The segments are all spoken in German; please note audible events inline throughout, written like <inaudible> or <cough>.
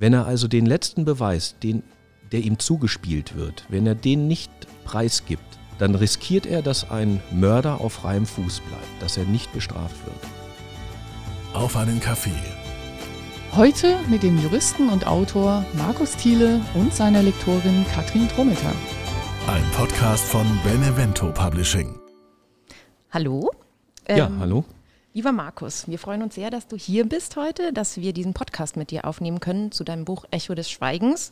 Wenn er also den letzten Beweis, den, der ihm zugespielt wird, wenn er den nicht preisgibt, dann riskiert er, dass ein Mörder auf freiem Fuß bleibt, dass er nicht bestraft wird. Auf einen Kaffee. Heute mit dem Juristen und Autor Markus Thiele und seiner Lektorin Katrin Drometer. Ein Podcast von Benevento Publishing. Hallo. ja, Ähm, hallo. Lieber Markus, wir freuen uns sehr, dass du hier bist heute, dass wir diesen Podcast mit dir aufnehmen können zu deinem Buch Echo des Schweigens,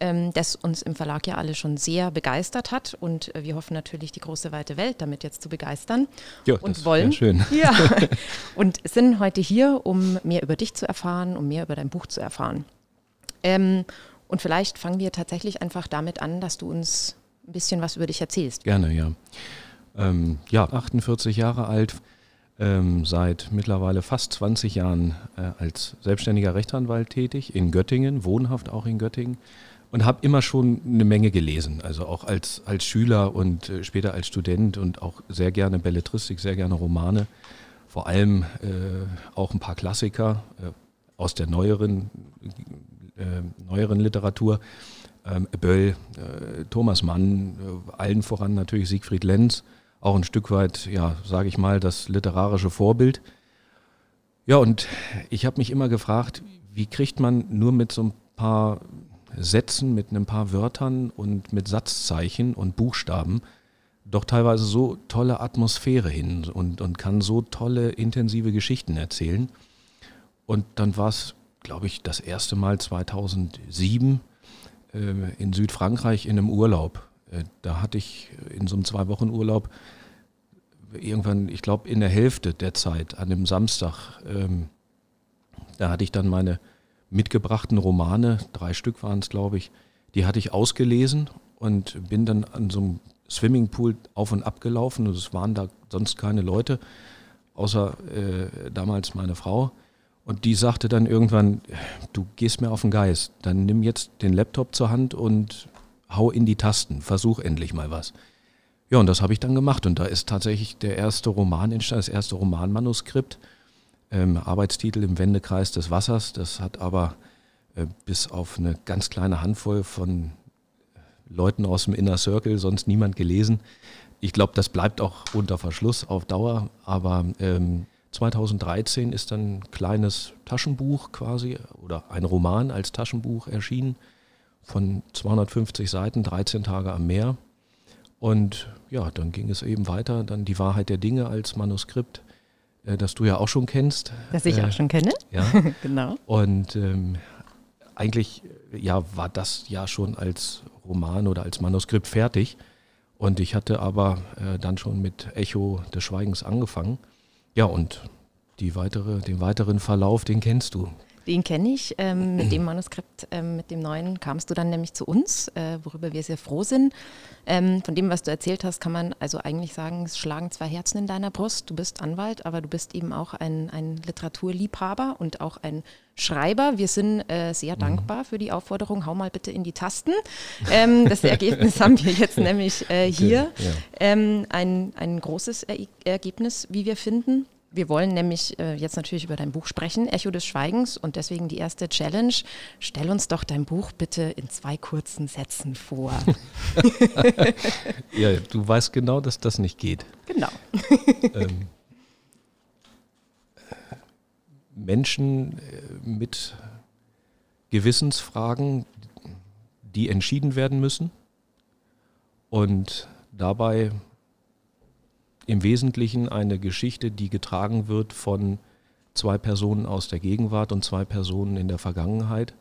ähm, das uns im Verlag ja alle schon sehr begeistert hat. Und äh, wir hoffen natürlich, die große weite Welt damit jetzt zu begeistern. Ja, und das wollen. schön. <laughs> Ja. <laughs> Und sind heute hier, um mehr über dich zu erfahren, um mehr über dein Buch zu erfahren. Ähm, und vielleicht fangen wir tatsächlich einfach damit an, dass du uns ein bisschen was über dich erzählst. Gerne, ja. Ähm, ja, 48 Jahre alt, ähm, seit mittlerweile fast 20 Jahren äh, als selbstständiger Rechtsanwalt tätig, in Göttingen, wohnhaft auch in Göttingen und habe immer schon eine Menge gelesen, also auch als, als Schüler und äh, später als Student und auch sehr gerne Belletristik, sehr gerne Romane, vor allem äh, auch ein paar Klassiker äh, aus der neueren, äh, neueren Literatur. Ähm, Böll, äh, Thomas Mann, allen voran natürlich Siegfried Lenz, auch ein Stück weit, ja, sage ich mal, das literarische Vorbild. Ja, und ich habe mich immer gefragt, wie kriegt man nur mit so ein paar Sätzen, mit ein paar Wörtern und mit Satzzeichen und Buchstaben doch teilweise so tolle Atmosphäre hin und, und kann so tolle, intensive Geschichten erzählen. Und dann war es, glaube ich, das erste Mal 2007 äh, in Südfrankreich in einem Urlaub. Äh, da hatte ich in so einem zwei Wochen Urlaub irgendwann, ich glaube, in der Hälfte der Zeit, an einem Samstag, ähm, da hatte ich dann meine mitgebrachten Romane, drei Stück waren es, glaube ich, die hatte ich ausgelesen und bin dann an so einem Swimmingpool auf und ab gelaufen und es waren da sonst keine Leute, außer äh, damals meine Frau. Und die sagte dann irgendwann, du gehst mir auf den Geist, dann nimm jetzt den Laptop zur Hand und hau in die Tasten, versuch endlich mal was. Ja, und das habe ich dann gemacht und da ist tatsächlich der erste Roman entstanden, das erste Romanmanuskript, ähm, Arbeitstitel im Wendekreis des Wassers. Das hat aber äh, bis auf eine ganz kleine Handvoll von Leuten aus dem Inner Circle sonst niemand gelesen. Ich glaube, das bleibt auch unter Verschluss auf Dauer, aber ähm, 2013 ist dann ein kleines Taschenbuch quasi oder ein Roman als Taschenbuch erschienen von 250 Seiten, 13 Tage am Meer. Und ja, dann ging es eben weiter, dann die Wahrheit der Dinge als Manuskript, äh, das du ja auch schon kennst. Das ich Äh, auch schon kenne. Ja. <laughs> genau. Und ähm, eigentlich ja, war das ja schon als Roman oder als Manuskript fertig. Und ich hatte aber äh, dann schon mit Echo des Schweigens angefangen. Ja, und die weitere, den weiteren Verlauf, den kennst du. Den kenne ich. Ähm, mit dem Manuskript, ähm, mit dem neuen, kamst du dann nämlich zu uns, äh, worüber wir sehr froh sind. Ähm, von dem, was du erzählt hast, kann man also eigentlich sagen, es schlagen zwei Herzen in deiner Brust. Du bist Anwalt, aber du bist eben auch ein, ein Literaturliebhaber und auch ein Schreiber. Wir sind äh, sehr dankbar für die Aufforderung, hau mal bitte in die Tasten. Ähm, das <laughs> Ergebnis haben wir jetzt nämlich äh, hier. Ja. Ähm, ein, ein großes er Ergebnis, wie wir finden. Wir wollen nämlich äh, jetzt natürlich über dein Buch sprechen, Echo des Schweigens, und deswegen die erste Challenge. Stell uns doch dein Buch bitte in zwei kurzen Sätzen vor. <laughs> ja, du weißt genau, dass das nicht geht. genau. ähm, Menschen äh, mit Gewissensfragen, die entschieden werden müssen und dabei im Wesentlichen eine Geschichte, die getragen wird von zwei Personen aus der Gegenwart und zwei Personen in der Vergangenheit,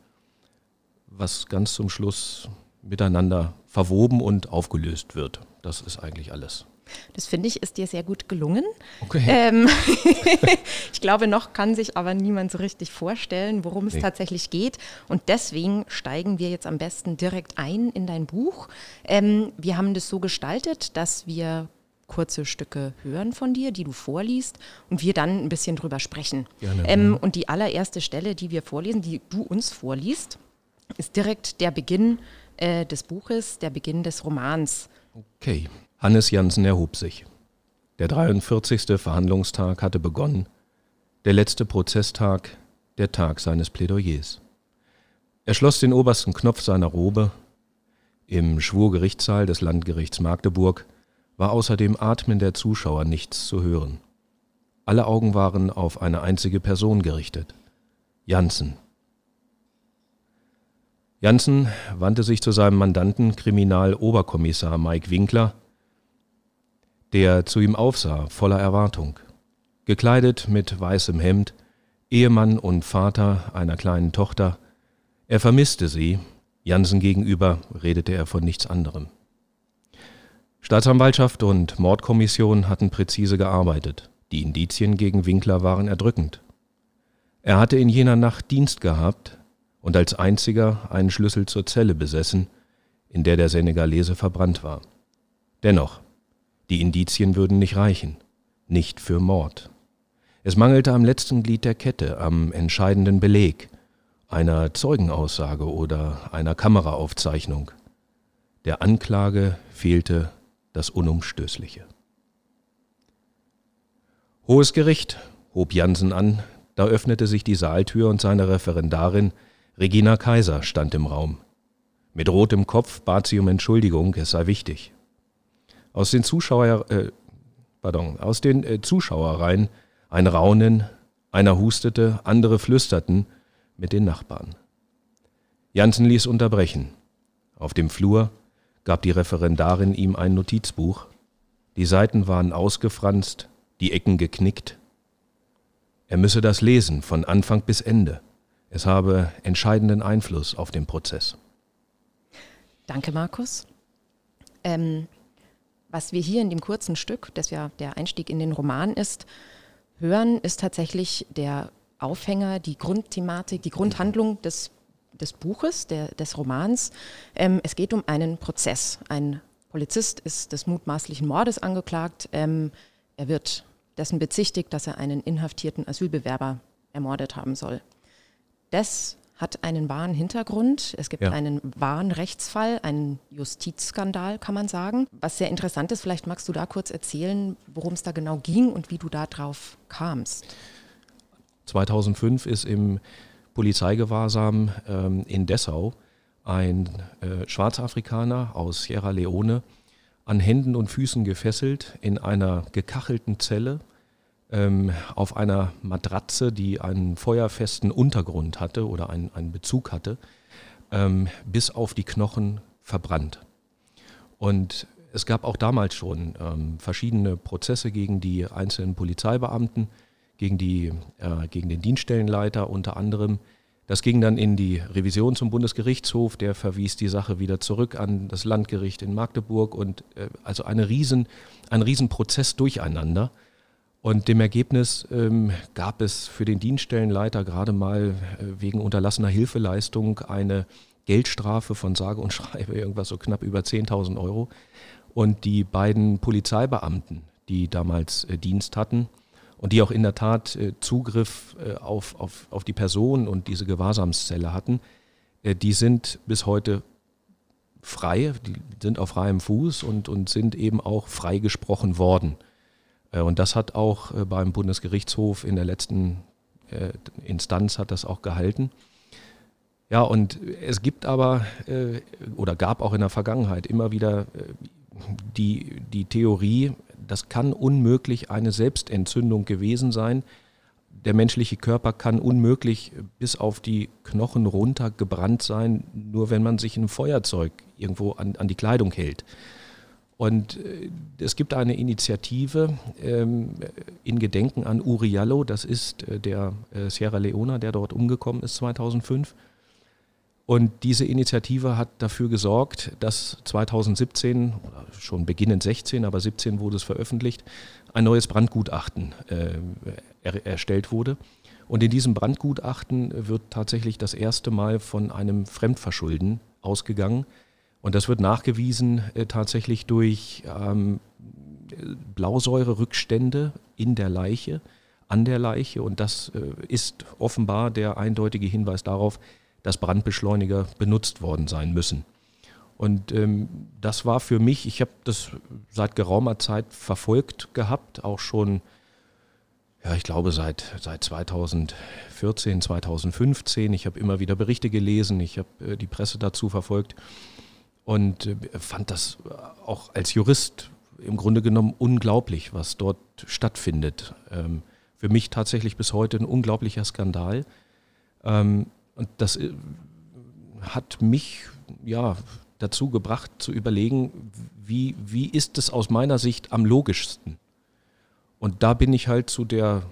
was ganz zum Schluss miteinander verwoben und aufgelöst wird. Das ist eigentlich alles. Das finde ich, ist dir sehr gut gelungen. Okay. Ähm, <laughs> ich glaube, noch kann sich aber niemand so richtig vorstellen, worum es Nee. tatsächlich geht. Und deswegen steigen wir jetzt am besten direkt ein in dein Buch. Ähm, wir haben das so gestaltet, dass wir kurze Stücke hören von dir, die du vorliest und wir dann ein bisschen drüber sprechen. Gerne. Ähm, und die allererste Stelle, die wir vorlesen, die du uns vorliest, ist direkt der Beginn äh, des Buches, der Beginn des Romans. Okay. Hannes Jansen erhob sich. Der 43. Verhandlungstag hatte begonnen. Der letzte Prozesstag, der Tag seines Plädoyers. Er schloss den obersten Knopf seiner Robe. Im Schwurgerichtssaal des Landgerichts Magdeburg war außer dem Atmen der Zuschauer nichts zu hören. Alle Augen waren auf eine einzige Person gerichtet. Janssen. Janssen wandte sich zu seinem Mandanten Kriminaloberkommissar Mike Winkler, der zu ihm aufsah, voller Erwartung. Gekleidet mit weißem Hemd, Ehemann und Vater einer kleinen Tochter, er vermisste sie, Jansen gegenüber redete er von nichts anderem. Staatsanwaltschaft und Mordkommission hatten präzise gearbeitet. Die Indizien gegen Winkler waren erdrückend. Er hatte in jener Nacht Dienst gehabt und als einziger einen Schlüssel zur Zelle besessen, in der der Senegalese verbrannt war. Dennoch, die Indizien würden nicht reichen, nicht für Mord. Es mangelte am letzten Glied der Kette, am entscheidenden Beleg – einer Zeugenaussage oder einer Kameraaufzeichnung. Der Anklage fehlte das Unumstößliche. Hohes Gericht, hob Jansen an, da öffnete sich die Saaltür und seine Referendarin, Regina Kaiser, stand im Raum. Mit rotem Kopf bat sie um Entschuldigung, es sei wichtig. Aus den Zuschauer, äh, pardon, aus den äh, Zuschauerreihen ein Raunen, einer hustete, andere flüsterten, mit den Nachbarn. Jansen ließ unterbrechen. Auf dem Flur gab die Referendarin ihm ein Notizbuch. Die Seiten waren ausgefranst, die Ecken geknickt. Er müsse das lesen von Anfang bis Ende. Es habe entscheidenden Einfluss auf den Prozess. Danke, Markus. Ähm, was wir hier in dem kurzen Stück, das ja der Einstieg in den Roman ist, hören, ist tatsächlich der Aufhänger, die Grundthematik, die Grundhandlung des, des Buches, der, des Romans. Ähm, es geht um einen Prozess. Ein Polizist ist des mutmaßlichen Mordes angeklagt. Ähm, er wird dessen bezichtigt, dass er einen inhaftierten Asylbewerber ermordet haben soll. Das hat einen wahren Hintergrund. Es gibt ja. einen wahren Rechtsfall, einen Justizskandal, kann man sagen. Was sehr interessant ist, vielleicht magst du da kurz erzählen, worum es da genau ging und wie du da drauf kamst. 2005 ist im Polizeigewahrsam ähm, in Dessau ein äh, Schwarzafrikaner aus Sierra Leone an Händen und Füßen gefesselt in einer gekachelten Zelle ähm, auf einer Matratze, die einen feuerfesten Untergrund hatte oder einen, einen Bezug hatte, ähm, bis auf die Knochen verbrannt. Und es gab auch damals schon ähm, verschiedene Prozesse gegen die einzelnen Polizeibeamten gegen, die, äh, gegen den Dienststellenleiter unter anderem. Das ging dann in die Revision zum Bundesgerichtshof, der verwies die Sache wieder zurück an das Landgericht in Magdeburg und äh, also eine riesen, ein Riesenprozess durcheinander. Und dem Ergebnis ähm, gab es für den Dienststellenleiter gerade mal äh, wegen unterlassener Hilfeleistung eine Geldstrafe von sage und schreibe irgendwas so knapp über 10.000 Euro. Und die beiden Polizeibeamten, die damals äh, Dienst hatten, und die auch in der Tat äh, Zugriff äh, auf, auf, auf die Person und diese Gewahrsamszelle hatten, äh, die sind bis heute frei, die sind auf freiem Fuß und, und sind eben auch freigesprochen worden. Und das hat auch beim Bundesgerichtshof in der letzten Instanz hat das auch gehalten. Ja, und es gibt aber oder gab auch in der Vergangenheit immer wieder die, die Theorie, das kann unmöglich eine Selbstentzündung gewesen sein. Der menschliche Körper kann unmöglich bis auf die Knochen runter gebrannt sein, nur wenn man sich ein Feuerzeug irgendwo an, an die Kleidung hält. Und äh, es gibt eine Initiative ähm, in Gedenken an Uriallo, das ist äh, der äh, Sierra Leona, der dort umgekommen ist 2005. Und diese Initiative hat dafür gesorgt, dass 2017, oder schon beginnend 16, aber 17 wurde es veröffentlicht, ein neues Brandgutachten äh, er, erstellt wurde. Und in diesem Brandgutachten wird tatsächlich das erste Mal von einem Fremdverschulden ausgegangen. Und das wird nachgewiesen äh, tatsächlich durch ähm, Blausäurerückstände in der Leiche, an der Leiche. Und das äh, ist offenbar der eindeutige Hinweis darauf, dass Brandbeschleuniger benutzt worden sein müssen. Und ähm, das war für mich, ich habe das seit geraumer Zeit verfolgt gehabt, auch schon ja, ich glaube seit, seit 2014, 2015. Ich habe immer wieder Berichte gelesen, ich habe äh, die Presse dazu verfolgt und äh, fand das auch als Jurist im Grunde genommen unglaublich, was dort stattfindet. Ähm, für mich tatsächlich bis heute ein unglaublicher Skandal. Ähm, und das äh, hat mich ja dazu gebracht zu überlegen, wie, wie ist es aus meiner Sicht am logischsten? Und da bin ich halt zu der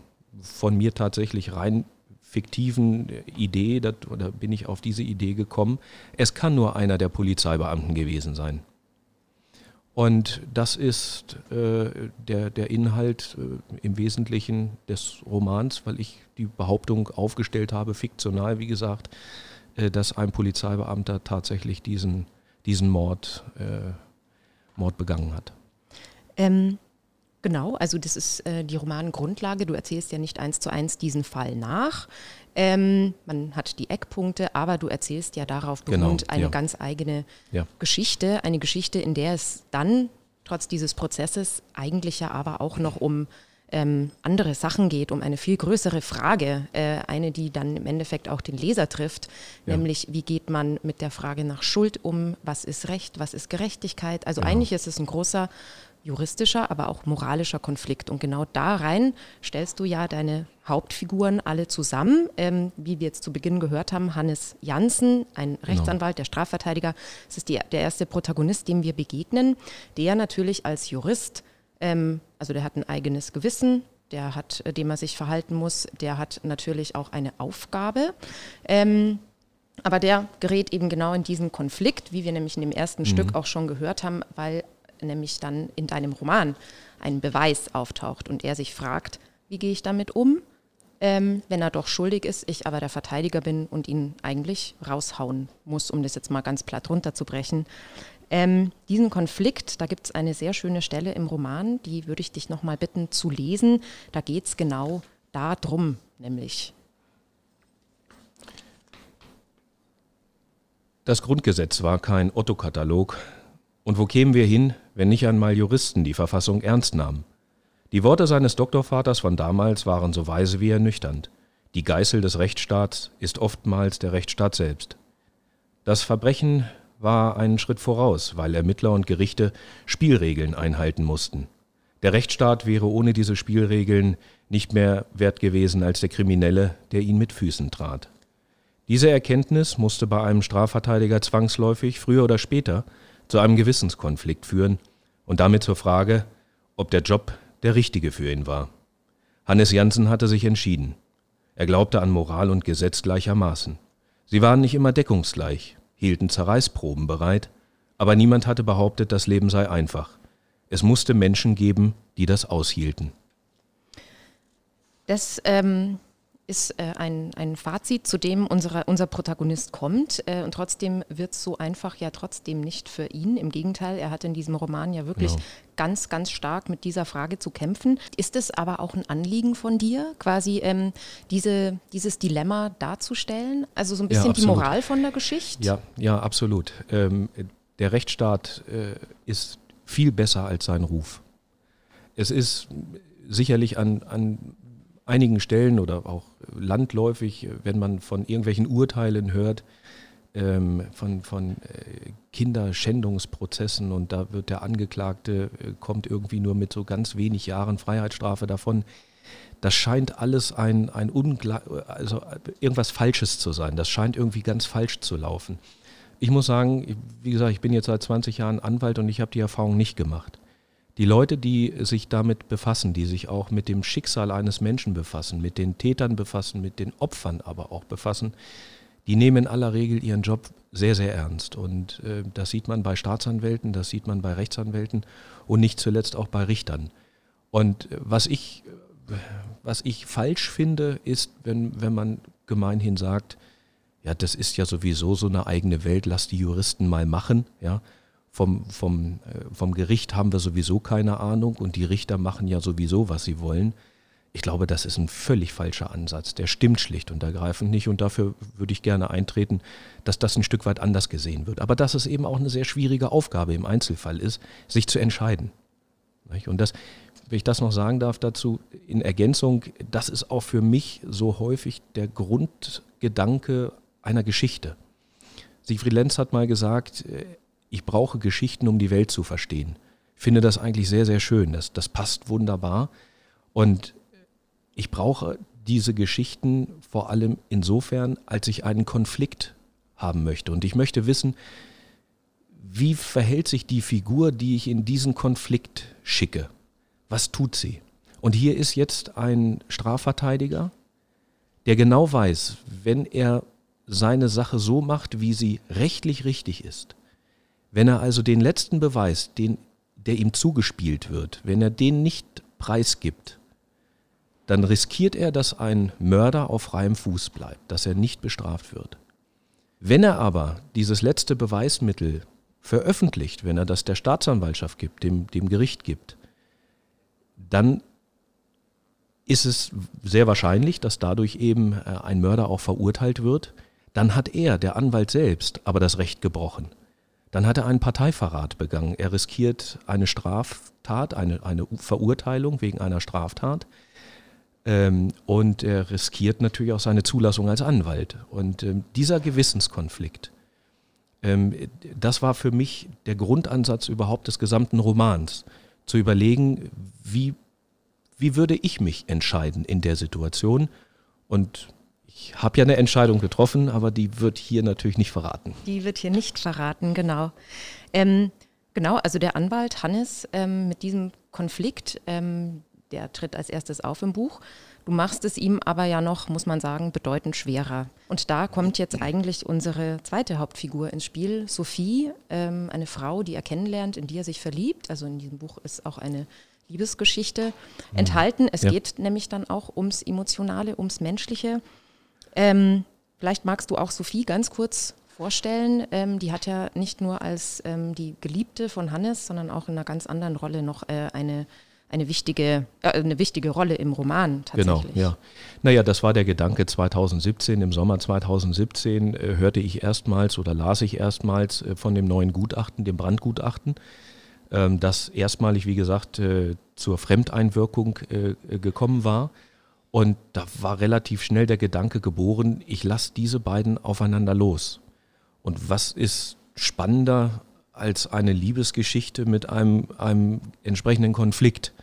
von mir tatsächlich rein fiktiven Idee, dat, oder bin ich auf diese Idee gekommen, es kann nur einer der Polizeibeamten gewesen sein. Und das ist äh, der, der Inhalt äh, im Wesentlichen des Romans, weil ich die Behauptung aufgestellt habe, fiktional, wie gesagt, äh, dass ein Polizeibeamter tatsächlich diesen, diesen Mord, äh, Mord begangen hat. Ähm, Genau, also das ist äh, die Romangrundlage. Du erzählst ja nicht eins zu eins diesen Fall nach. Ähm, man hat die Eckpunkte, aber du erzählst ja darauf Genau, beruht eine ja. ganz eigene Ja. Geschichte. Eine Geschichte, in der es dann, trotz dieses Prozesses, eigentlich ja aber auch noch um ähm, andere Sachen geht, um eine viel größere Frage, äh, eine, die dann im Endeffekt auch den Leser trifft, Ja. nämlich wie geht man mit der Frage nach Schuld um, was ist Recht, was ist Gerechtigkeit. Also Genau. eigentlich ist es ein großer juristischer, aber auch moralischer Konflikt. Und genau da rein stellst du ja deine Hauptfiguren alle zusammen. Ähm, wie wir jetzt zu Beginn gehört haben, Hannes Janssen, ein Rechtsanwalt, der Strafverteidiger, das ist die, der erste Protagonist, dem wir begegnen, der natürlich als Jurist, ähm, also der hat ein eigenes Gewissen, der hat, äh, dem er sich verhalten muss, der hat natürlich auch eine Aufgabe. Ähm, aber der gerät eben genau in diesen Konflikt, wie wir nämlich in dem ersten Stück auch schon gehört haben, weil nämlich dann in deinem Roman ein Beweis auftaucht und er sich fragt, wie gehe ich damit um, ähm, wenn er doch schuldig ist, ich aber der Verteidiger bin und ihn eigentlich raushauen muss, um das jetzt mal ganz platt runterzubrechen. Ähm, diesen Konflikt, da gibt es eine sehr schöne Stelle im Roman, die würde ich dich nochmal bitten zu lesen. Da geht es genau darum, nämlich. Das Grundgesetz war kein Otto-Katalog. Und wo kämen wir hin, wenn nicht einmal Juristen die Verfassung ernst nahmen? Die Worte seines Doktorvaters von damals waren so weise wie ernüchternd. Die Geißel des Rechtsstaats ist oftmals der Rechtsstaat selbst. Das Verbrechen war einen Schritt voraus, weil Ermittler und Gerichte Spielregeln einhalten mussten. Der Rechtsstaat wäre ohne diese Spielregeln nicht mehr wert gewesen als der Kriminelle, der ihn mit Füßen trat. Diese Erkenntnis musste bei einem Strafverteidiger zwangsläufig früher oder später zu einem Gewissenskonflikt führen und damit zur Frage, ob der Job der richtige für ihn war. Hannes Janssen hatte sich entschieden. Er glaubte an Moral und Gesetz gleichermaßen. Sie waren nicht immer deckungsgleich, hielten Zerreißproben bereit, aber niemand hatte behauptet, das Leben sei einfach. Es musste Menschen geben, die das aushielten. Das ähm, ist äh, ein, ein Fazit, zu dem unsere, unser Protagonist kommt. Äh, und trotzdem wird es so einfach ja trotzdem nicht für ihn. Im Gegenteil, er hat in diesem Roman ja wirklich Genau. ganz, ganz stark mit dieser Frage zu kämpfen. Ist es aber auch ein Anliegen von dir, quasi ähm, diese, dieses Dilemma darzustellen? Also so ein Ja, bisschen die absolut. Moral von der Geschichte? Ja, ja, absolut. Ähm, der Rechtsstaat äh, ist viel besser als sein Ruf. Es ist sicherlich an, an einigen Stellen oder auch landläufig, wenn man von irgendwelchen Urteilen hört, ähm, von, von äh, Kinderschändungsprozessen und da wird der Angeklagte, äh, kommt irgendwie nur mit so ganz wenig Jahren Freiheitsstrafe davon. Das scheint alles ein, ein also irgendwas Falsches zu sein. Das scheint irgendwie ganz falsch zu laufen. Ich muss sagen, wie gesagt, ich bin jetzt seit 20 Jahren Anwalt und ich habe die Erfahrung nicht gemacht. Die Leute, die sich damit befassen, die sich auch mit dem Schicksal eines Menschen befassen, mit den Tätern befassen, mit den Opfern aber auch befassen, die nehmen in aller Regel ihren Job sehr, sehr ernst. Und äh, das sieht man bei Staatsanwälten, das sieht man bei Rechtsanwälten und nicht zuletzt auch bei Richtern. Und äh, was ich, äh, was ich falsch finde, ist, wenn, wenn man gemeinhin sagt, ja, das ist ja sowieso so eine eigene Welt, lass die Juristen mal machen, ja. Vom, vom, äh, vom Gericht haben wir sowieso keine Ahnung und die Richter machen ja sowieso, was sie wollen. Ich glaube, das ist ein völlig falscher Ansatz. Der stimmt schlicht und ergreifend nicht und dafür würde ich gerne eintreten, dass das ein Stück weit anders gesehen wird. Aber dass es eben auch eine sehr schwierige Aufgabe im Einzelfall ist, sich zu entscheiden. Und das, wenn ich das noch sagen darf dazu, in Ergänzung, das ist auch für mich so häufig der Grundgedanke einer Geschichte. Siegfried Lenz hat mal gesagt, äh, ich brauche Geschichten, um die Welt zu verstehen. Finde das eigentlich sehr, sehr schön. Das, das passt wunderbar. Und ich brauche diese Geschichten vor allem insofern, als ich einen Konflikt haben möchte. Und ich möchte wissen, wie verhält sich die Figur, die ich in diesen Konflikt schicke? Was tut sie? Und hier ist jetzt ein Strafverteidiger, der genau weiß, wenn er seine Sache so macht, wie sie rechtlich richtig ist, wenn er also den letzten Beweis, den, der ihm zugespielt wird, wenn er den nicht preisgibt, dann riskiert er, dass ein Mörder auf freiem Fuß bleibt, dass er nicht bestraft wird. Wenn er aber dieses letzte Beweismittel veröffentlicht, wenn er das der Staatsanwaltschaft gibt, dem, dem Gericht gibt, dann ist es sehr wahrscheinlich, dass dadurch eben äh, ein Mörder auch verurteilt wird. Dann hat er, der Anwalt selbst, aber das Recht gebrochen. Dann hat er einen Parteiverrat begangen. Er riskiert eine Straftat, eine, eine Verurteilung wegen einer Straftat. Ähm, und er riskiert natürlich auch seine Zulassung als Anwalt. Und ähm, dieser Gewissenskonflikt, ähm, das war für mich der Grundansatz überhaupt des gesamten Romans zu überlegen, wie, wie würde ich mich entscheiden in der Situation. Und ich habe ja eine Entscheidung getroffen, aber die wird hier natürlich nicht verraten. Die wird hier nicht verraten, genau. Ähm, genau, also der Anwalt Hannes ähm, mit diesem Konflikt, ähm, der tritt als erstes auf im Buch. Du machst es ihm aber ja noch, muss man sagen, bedeutend schwerer. Und da kommt jetzt eigentlich unsere zweite Hauptfigur ins Spiel, Sophie, ähm, eine Frau, die er kennenlernt, in die er sich verliebt. Also in diesem Buch ist auch eine Liebesgeschichte mhm. enthalten. Es ja. geht nämlich dann auch ums Emotionale, ums Menschliche. Ähm, vielleicht magst du auch Sophie ganz kurz vorstellen. Ähm, die hat ja nicht nur als ähm, die Geliebte von Hannes, sondern auch in einer ganz anderen Rolle noch äh, eine eine wichtige, äh, eine wichtige Rolle im Roman tatsächlich. Genau, ja. Naja, das war der Gedanke 2017. Im Sommer 2017 äh, hörte ich erstmals oder las ich erstmals äh, von dem neuen Gutachten, dem Brandgutachten, ähm, das erstmalig, wie gesagt, äh, zur Fremdeinwirkung äh, gekommen war. Und da war relativ schnell der Gedanke geboren, ich lasse diese beiden aufeinander los. Und was ist spannender als eine Liebesgeschichte mit einem, einem entsprechenden Konflikt.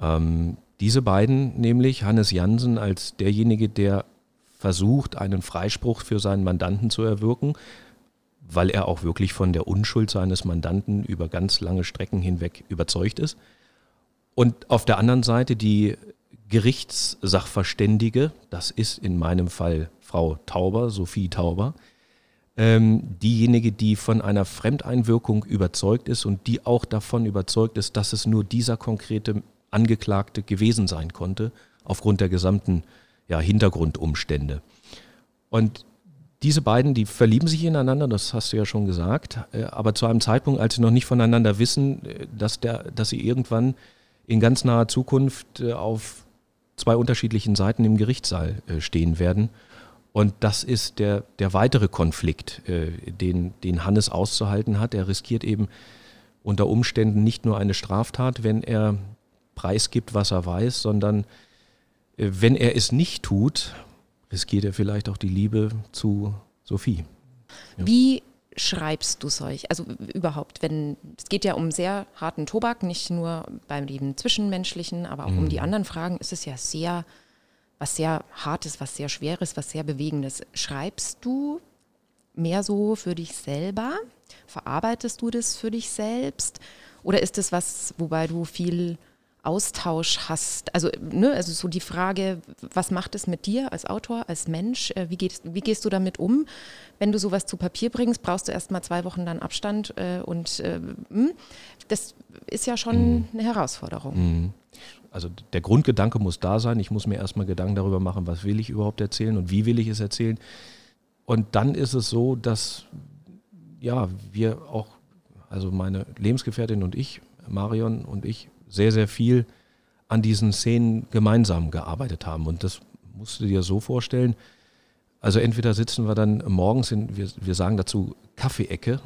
Ähm, diese beiden, nämlich Hannes Jansen als derjenige, der versucht, einen Freispruch für seinen Mandanten zu erwirken, weil er auch wirklich von der Unschuld seines Mandanten über ganz lange Strecken hinweg überzeugt ist. Und auf der anderen Seite die Gerichtssachverständige, das ist in meinem Fall Frau Tauber, Sophie Tauber, ähm, diejenige, die von einer Fremdeinwirkung überzeugt ist und die auch davon überzeugt ist, dass es nur dieser konkrete Angeklagte gewesen sein konnte, aufgrund der gesamten ja, Hintergrundumstände. Und diese beiden, die verlieben sich ineinander, das hast du ja schon gesagt, äh, aber zu einem Zeitpunkt, als sie noch nicht voneinander wissen, äh, dass, der, dass sie irgendwann in ganz naher Zukunft äh, auf zwei unterschiedlichen Seiten im Gerichtssaal stehen werden und das ist der, der weitere Konflikt, äh, den, den Hannes auszuhalten hat. Er riskiert eben unter Umständen nicht nur eine Straftat, wenn er preisgibt, was er weiß, sondern äh, wenn er es nicht tut, riskiert er vielleicht auch die Liebe zu Sophie. Ja. Wie schreibst du solch? Also überhaupt, wenn es geht ja um sehr harten Tobak, nicht nur beim Leben zwischenmenschlichen, aber auch mhm. um die anderen Fragen, ist es ja sehr was sehr Hartes, was sehr Schweres, was sehr Bewegendes. Schreibst du mehr so für dich selber? Verarbeitest du das für dich selbst? Oder ist es was, wobei du viel Austausch hast? Also, ne, also so die Frage, was macht es mit dir als Autor, als Mensch? Äh, wie, gehst, wie gehst du damit um? Wenn du sowas zu Papier bringst, brauchst du erst mal zwei Wochen dann Abstand äh, und äh, hm? das ist ja schon mhm. eine Herausforderung. Mhm also der Grundgedanke muss da sein. Ich muss mir erstmal Gedanken darüber machen, was will ich überhaupt erzählen und wie will ich es erzählen. Und dann ist es so, dass ja, wir auch, also meine Lebensgefährtin und ich, Marion und ich, sehr, sehr viel an diesen Szenen gemeinsam gearbeitet haben. Und das musst du dir so vorstellen. Also entweder sitzen wir dann morgens in, wir, wir sagen dazu Kaffeeecke,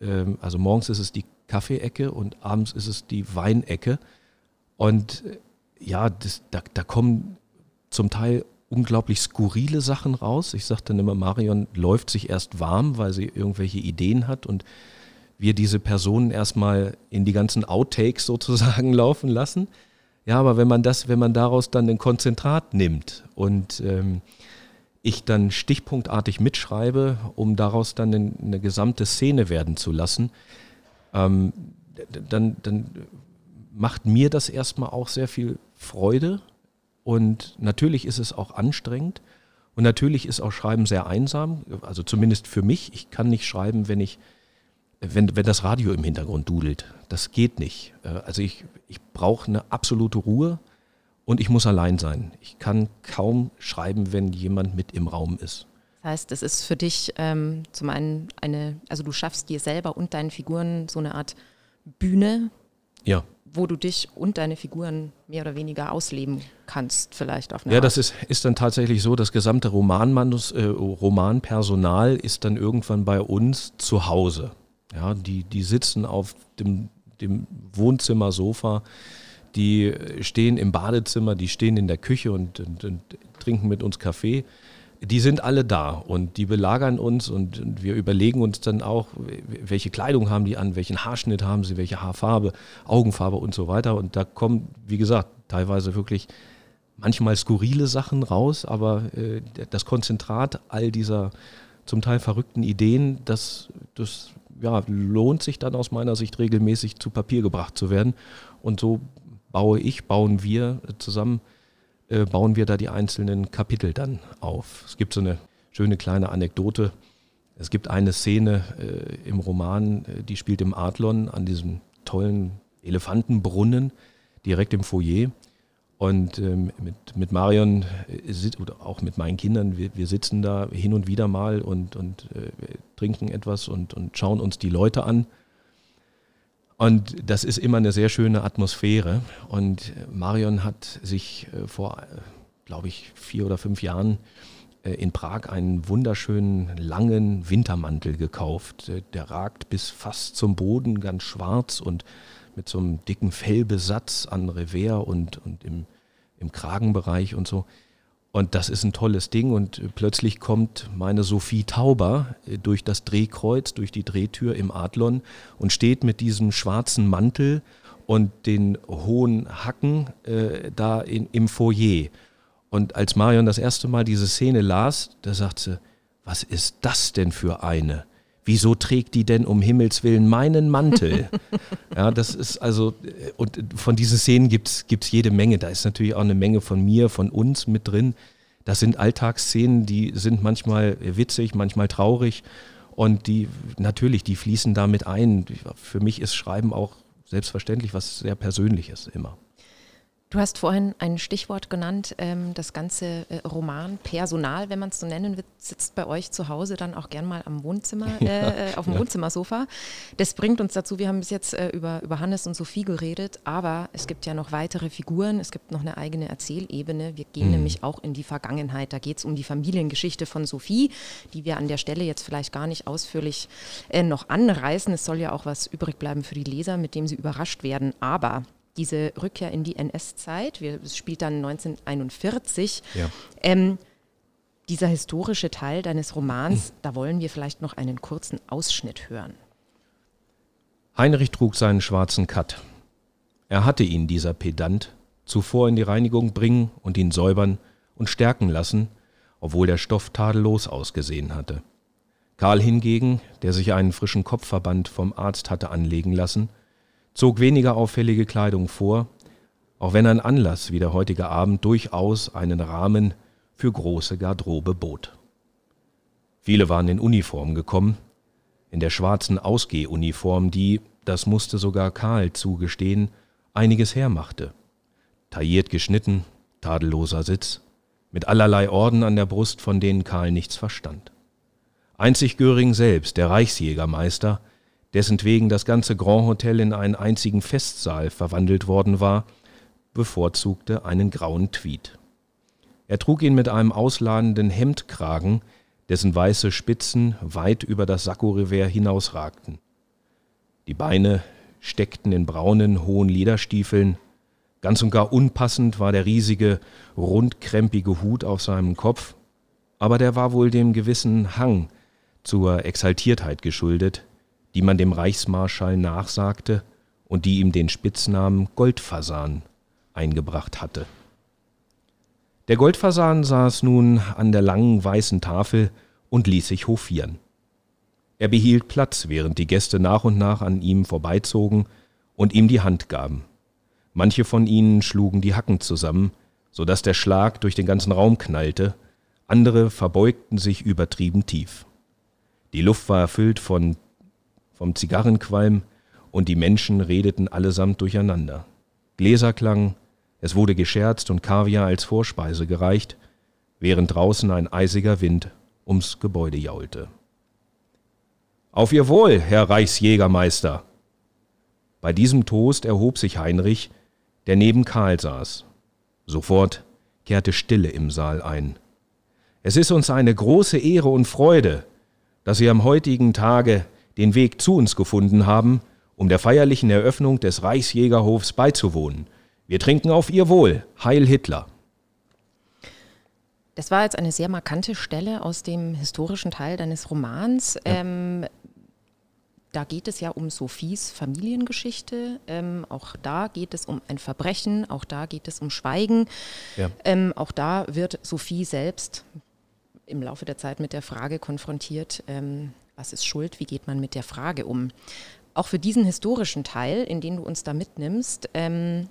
ähm, also morgens ist es die Kaffeeecke und abends ist es die Weinecke. Und äh, ja, das, da, da kommen zum Teil unglaublich skurrile Sachen raus. Ich sage dann immer, Marion läuft sich erst warm, weil sie irgendwelche Ideen hat und wir diese Personen erstmal in die ganzen Outtakes sozusagen <laughs> laufen lassen. Ja, aber wenn man das, wenn man daraus dann ein Konzentrat nimmt und ähm, ich dann stichpunktartig mitschreibe, um daraus dann eine, gesamte Szene werden zu lassen, ähm, dann, dann macht mir das erstmal auch sehr viel Freude und natürlich ist es auch anstrengend und natürlich ist auch Schreiben sehr einsam, also zumindest für mich. Ich kann nicht schreiben, wenn ich wenn, wenn das Radio im Hintergrund dudelt. Das geht nicht. Äh, also ich, ich brauche eine absolute Ruhe und ich muss allein sein. Ich kann kaum schreiben, wenn jemand mit im Raum ist. Das heißt, es ist für dich ähm, zum einen eine, also du schaffst dir selber und deinen Figuren so eine Art Bühne, ja. wo du dich und deine Figuren mehr oder weniger ausleben kannst, vielleicht auf eine Ja, Art. das ist, ist dann tatsächlich so, das gesamte Romanmanus, äh, Romanpersonal ist dann irgendwann bei uns zu Hause. Ja, die, die sitzen auf dem, dem Wohnzimmersofa, die stehen im Badezimmer, die stehen in der Küche und, und, und, trinken mit uns Kaffee. Die sind alle da und die belagern uns und, und, wir überlegen uns dann auch, welche Kleidung haben die an, welchen Haarschnitt haben sie, welche Haarfarbe, Augenfarbe und so weiter. Und da kommen, wie gesagt, teilweise wirklich manchmal skurrile Sachen raus, aber äh, das Konzentrat all dieser zum Teil verrückten Ideen, das, das ja, lohnt sich dann aus meiner Sicht regelmäßig zu Papier gebracht zu werden. Und so baue ich, bauen wir zusammen, äh, bauen wir da die einzelnen Kapitel dann auf. Es gibt so eine schöne kleine Anekdote. Es gibt eine Szene äh, im Roman, äh, die spielt im Adlon an diesem tollen Elefantenbrunnen direkt im Foyer. Und ähm, mit, mit Marion äh, oder auch mit meinen Kindern, wir, wir sitzen da hin und wieder mal und, und äh, trinken etwas und, und schauen uns die Leute an. Und das ist immer eine sehr schöne Atmosphäre. Und Marion hat sich äh, vor, äh, glaube ich, vier oder fünf Jahren äh, in Prag einen wunderschönen langen Wintermantel gekauft. Äh, der ragt bis fast zum Boden, ganz schwarz und mit so einem dicken Fellbesatz an Revers und, und im, im Kragenbereich und so. Und das ist ein tolles Ding und plötzlich kommt meine Sophie Tauber äh, durch das Drehkreuz, durch die Drehtür im Adlon und steht mit diesem schwarzen Mantel und den hohen Hacken äh, da in, im Foyer. Und als Marion das erste Mal diese Szene las, da sagt sie, was ist das denn für eine? Wieso trägt die denn um Himmels Willen meinen Mantel? <laughs> ja, das ist also, und von diesen Szenen gibt es jede Menge. Da ist natürlich auch eine Menge von mir, von uns mit drin. Das sind Alltagsszenen, die sind manchmal witzig, manchmal traurig. Und die, natürlich, die fließen damit ein. Für mich ist Schreiben auch selbstverständlich was sehr Persönliches immer. Du hast vorhin ein Stichwort genannt, ähm, das ganze äh, Romanpersonal, wenn man es so nennen will, sitzt bei euch zu Hause dann auch gern mal am Wohnzimmer, <laughs> äh, auf dem ja. Wohnzimmersofa. Das bringt uns dazu, wir haben bis jetzt äh, über, über Hannes und Sophie geredet, aber es gibt ja noch weitere Figuren, es gibt noch eine eigene Erzählebene. Wir gehen mhm. nämlich auch in die Vergangenheit. Da geht es um die Familiengeschichte von Sophie, die wir an der Stelle jetzt vielleicht gar nicht ausführlich äh, noch anreißen. Es soll ja auch was übrig bleiben für die Leser, mit dem sie überrascht werden. Aber diese Rückkehr in die NS-Zeit, es spielt dann 1941. Ja. Ähm, dieser historische Teil deines Romans, hm. da wollen wir vielleicht noch einen kurzen Ausschnitt hören. Heinrich trug seinen schwarzen Katt. Er hatte ihn, dieser Pedant, zuvor in die Reinigung bringen und ihn säubern und stärken lassen, obwohl der Stoff tadellos ausgesehen hatte. Karl hingegen, der sich einen frischen Kopfverband vom Arzt hatte anlegen lassen, zog weniger auffällige Kleidung vor, auch wenn ein Anlass wie der heutige Abend durchaus einen Rahmen für große Garderobe bot. Viele waren in Uniform gekommen, in der schwarzen Ausgehuniform, die, das musste sogar Karl zugestehen, einiges hermachte. Tailliert geschnitten, tadelloser Sitz, mit allerlei Orden an der Brust, von denen Karl nichts verstand. Einzig Göring selbst, der Reichsjägermeister, dessen wegen das ganze Grand Hotel in einen einzigen Festsaal verwandelt worden war, bevorzugte einen grauen Tweed. Er trug ihn mit einem ausladenden Hemdkragen, dessen weiße Spitzen weit über das Sakko-Revers hinausragten. Die Beine steckten in braunen, hohen Lederstiefeln. Ganz und gar unpassend war der riesige, rundkrempige Hut auf seinem Kopf, aber der war wohl dem gewissen Hang zur Exaltiertheit geschuldet, die man dem Reichsmarschall nachsagte und die ihm den Spitznamen Goldfasan eingebracht hatte. Der Goldfasan saß nun an der langen weißen Tafel und ließ sich hofieren. Er behielt Platz, während die Gäste nach und nach an ihm vorbeizogen und ihm die Hand gaben. Manche von ihnen schlugen die Hacken zusammen, so dass der Schlag durch den ganzen Raum knallte, andere verbeugten sich übertrieben tief. Die Luft war erfüllt von, vom Zigarrenqualm und die Menschen redeten allesamt durcheinander. Gläser klangen, es wurde gescherzt und Kaviar als Vorspeise gereicht, während draußen ein eisiger Wind ums Gebäude jaulte. Auf Ihr Wohl, Herr Reichsjägermeister! Bei diesem Toast erhob sich Heinrich, der neben Karl saß. Sofort kehrte Stille im Saal ein. Es ist uns eine große Ehre und Freude, dass Sie am heutigen Tage den Weg zu uns gefunden haben, um der feierlichen Eröffnung des Reichsjägerhofs beizuwohnen. Wir trinken auf Ihr Wohl. Heil Hitler. Das war jetzt eine sehr markante Stelle aus dem historischen Teil deines Romans. Ja. Ähm, da geht es ja um Sophies Familiengeschichte. Ähm, auch da geht es um ein Verbrechen. Auch da geht es um Schweigen. Ja. Ähm, auch da wird Sophie selbst im Laufe der Zeit mit der Frage konfrontiert, ähm, was ist Schuld, wie geht man mit der Frage um. Auch für diesen historischen Teil, in den du uns da mitnimmst, ähm,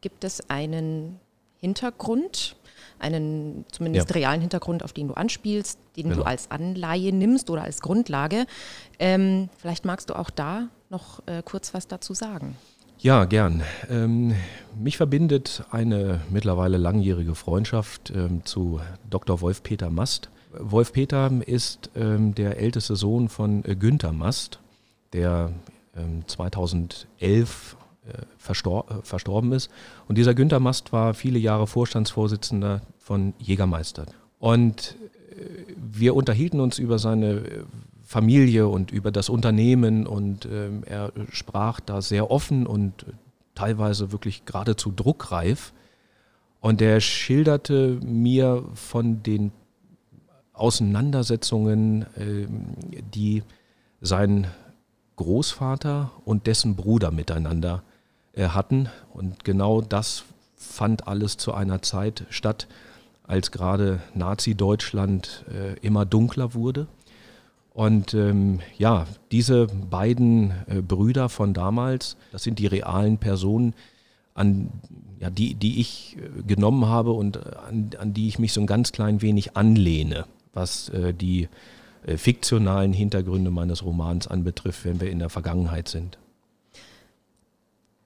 gibt es einen Hintergrund, einen zumindest ja. realen Hintergrund, auf den du anspielst, den genau. du als Anleihe nimmst oder als Grundlage. Ähm, vielleicht magst du auch da noch äh, kurz was dazu sagen. Ja, gern. Ähm, mich verbindet eine mittlerweile langjährige Freundschaft ähm, zu Dr. Wolf-Peter Mast. Wolf-Peter ist ähm, der älteste Sohn von äh, Günther Mast, der 2011 ähm, äh, verstor äh, verstorben ist. Und dieser Günther Mast war viele Jahre Vorstandsvorsitzender von Jägermeister. Und äh, wir unterhielten uns über seine äh, Familie und über das Unternehmen und ähm, er sprach da sehr offen und teilweise wirklich geradezu druckreif. Und er schilderte mir von den Auseinandersetzungen, äh, die sein Großvater und dessen Bruder miteinander äh, hatten. Und genau das fand alles zu einer Zeit statt, als gerade Nazi-Deutschland äh, immer dunkler wurde und ähm, ja, diese beiden äh, Brüder von damals, das sind die realen Personen, an ja, die, die ich äh, genommen habe und an, an die ich mich so ein ganz klein wenig anlehne, was äh, die äh, fiktionalen Hintergründe meines Romans anbetrifft, wenn wir in der Vergangenheit sind.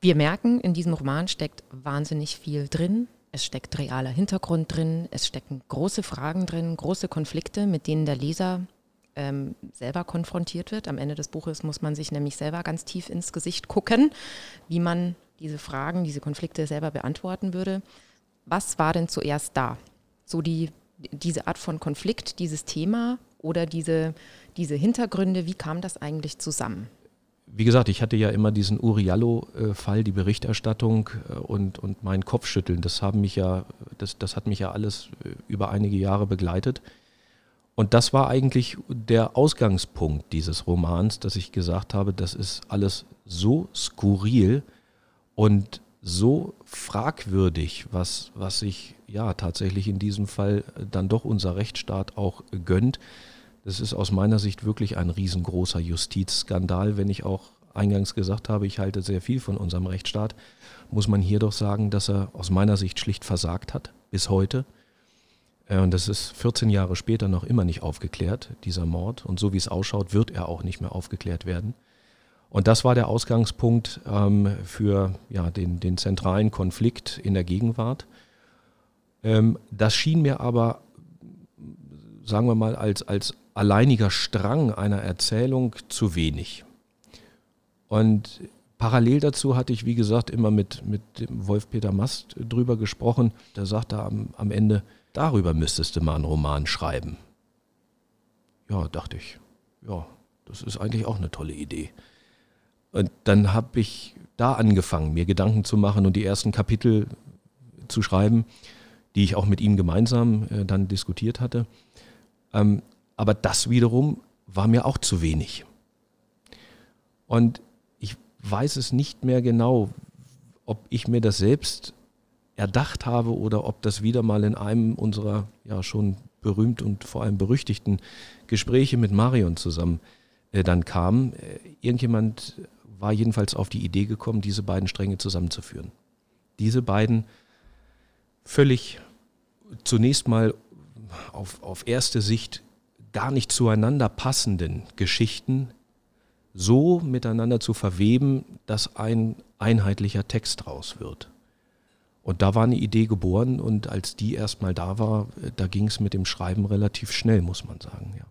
Wir merken, in diesem Roman steckt wahnsinnig viel drin. Es steckt realer Hintergrund drin, es stecken große Fragen drin, große Konflikte, mit denen der Leser ähm, selber konfrontiert wird. Am Ende des Buches muss man sich nämlich selber ganz tief ins Gesicht gucken, wie man diese Fragen, diese Konflikte selber beantworten würde. Was war denn zuerst da? So die, diese Art von Konflikt, dieses Thema oder diese, diese Hintergründe, wie kam das eigentlich zusammen? Wie gesagt, ich hatte ja immer diesen Uriallo-Fall, die Berichterstattung äh, und, und mein Kopfschütteln. Das, haben mich ja, das, das hat mich ja alles äh, über einige Jahre begleitet. Und das war eigentlich der Ausgangspunkt dieses Romans, dass ich gesagt habe, das ist alles so skurril und so fragwürdig, was, was sich ja tatsächlich in diesem Fall dann doch unser Rechtsstaat auch gönnt. Das ist aus meiner Sicht wirklich ein riesengroßer Justizskandal. Wenn ich auch eingangs gesagt habe, ich halte sehr viel von unserem Rechtsstaat, muss man hier doch sagen, dass er aus meiner Sicht schlicht versagt hat bis heute. Äh, und das ist 14 Jahre später noch immer nicht aufgeklärt, dieser Mord. Und so wie es ausschaut, wird er auch nicht mehr aufgeklärt werden. Und das war der Ausgangspunkt ähm, für ja, den, den zentralen Konflikt in der Gegenwart. Ähm, das schien mir aber, sagen wir mal, als, als alleiniger Strang einer Erzählung zu wenig. Und parallel dazu hatte ich, wie gesagt, immer mit, mit Wolf-Peter Mast drüber gesprochen. Der sagte am, am Ende, Darüber müsstest du mal einen Roman schreiben. Ja, dachte ich. Ja, das ist eigentlich auch eine tolle Idee. Und dann habe ich da angefangen, mir Gedanken zu machen und die ersten Kapitel zu schreiben, die ich auch mit ihm gemeinsam äh, dann diskutiert hatte. Ähm, aber das wiederum war mir auch zu wenig. Und ich weiß es nicht mehr genau, ob ich mir das selbst erdacht habe oder ob das wieder mal in einem unserer ja schon berühmt und vor allem berüchtigten Gespräche mit Marion zusammen äh, dann kam. Äh, irgendjemand war jedenfalls auf die Idee gekommen, diese beiden Stränge zusammenzuführen. Diese beiden völlig zunächst mal auf, auf erste Sicht gar nicht zueinander passenden Geschichten so miteinander zu verweben, dass ein einheitlicher Text draus wird. Und da war eine Idee geboren und als die erstmal da war, da ging es mit dem Schreiben relativ schnell, muss man sagen, ja.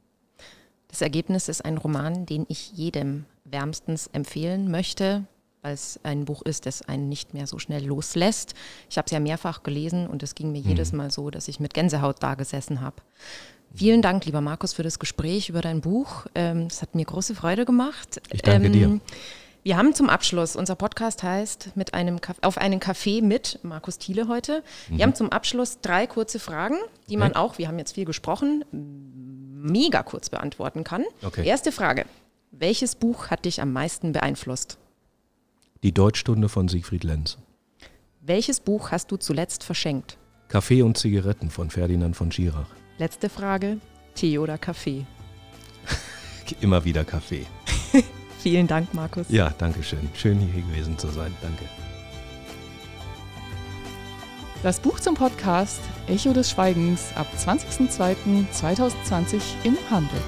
Das Ergebnis ist ein Roman, den ich jedem wärmstens empfehlen möchte, weil es ein Buch ist, das einen nicht mehr so schnell loslässt. Ich habe es ja mehrfach gelesen und es ging mir mhm. jedes Mal so, dass ich mit Gänsehaut da gesessen habe. Vielen Dank, lieber Markus, für das Gespräch über dein Buch. Ähm, es hat mir große Freude gemacht. Ich danke ähm, dir. Wir haben zum Abschluss, unser Podcast heißt mit einem auf einen Kaffee mit Markus Thiele heute. Mhm. Wir haben zum Abschluss drei kurze Fragen, die man auch, wir haben jetzt viel gesprochen, mega kurz beantworten kann. Okay. Erste Frage. Welches Buch hat dich am meisten beeinflusst? Die Deutschstunde von Siegfried Lenz. Welches Buch hast du zuletzt verschenkt? Kaffee und Zigaretten von Ferdinand von Schirach. Letzte Frage. Tee oder Kaffee? <laughs> Immer wieder Kaffee. <laughs> Vielen Dank, Markus. Ja, danke schön. Schön hier gewesen zu sein. Danke. Das Buch zum Podcast Echo des Schweigens ab 20.02.2020 im Handel.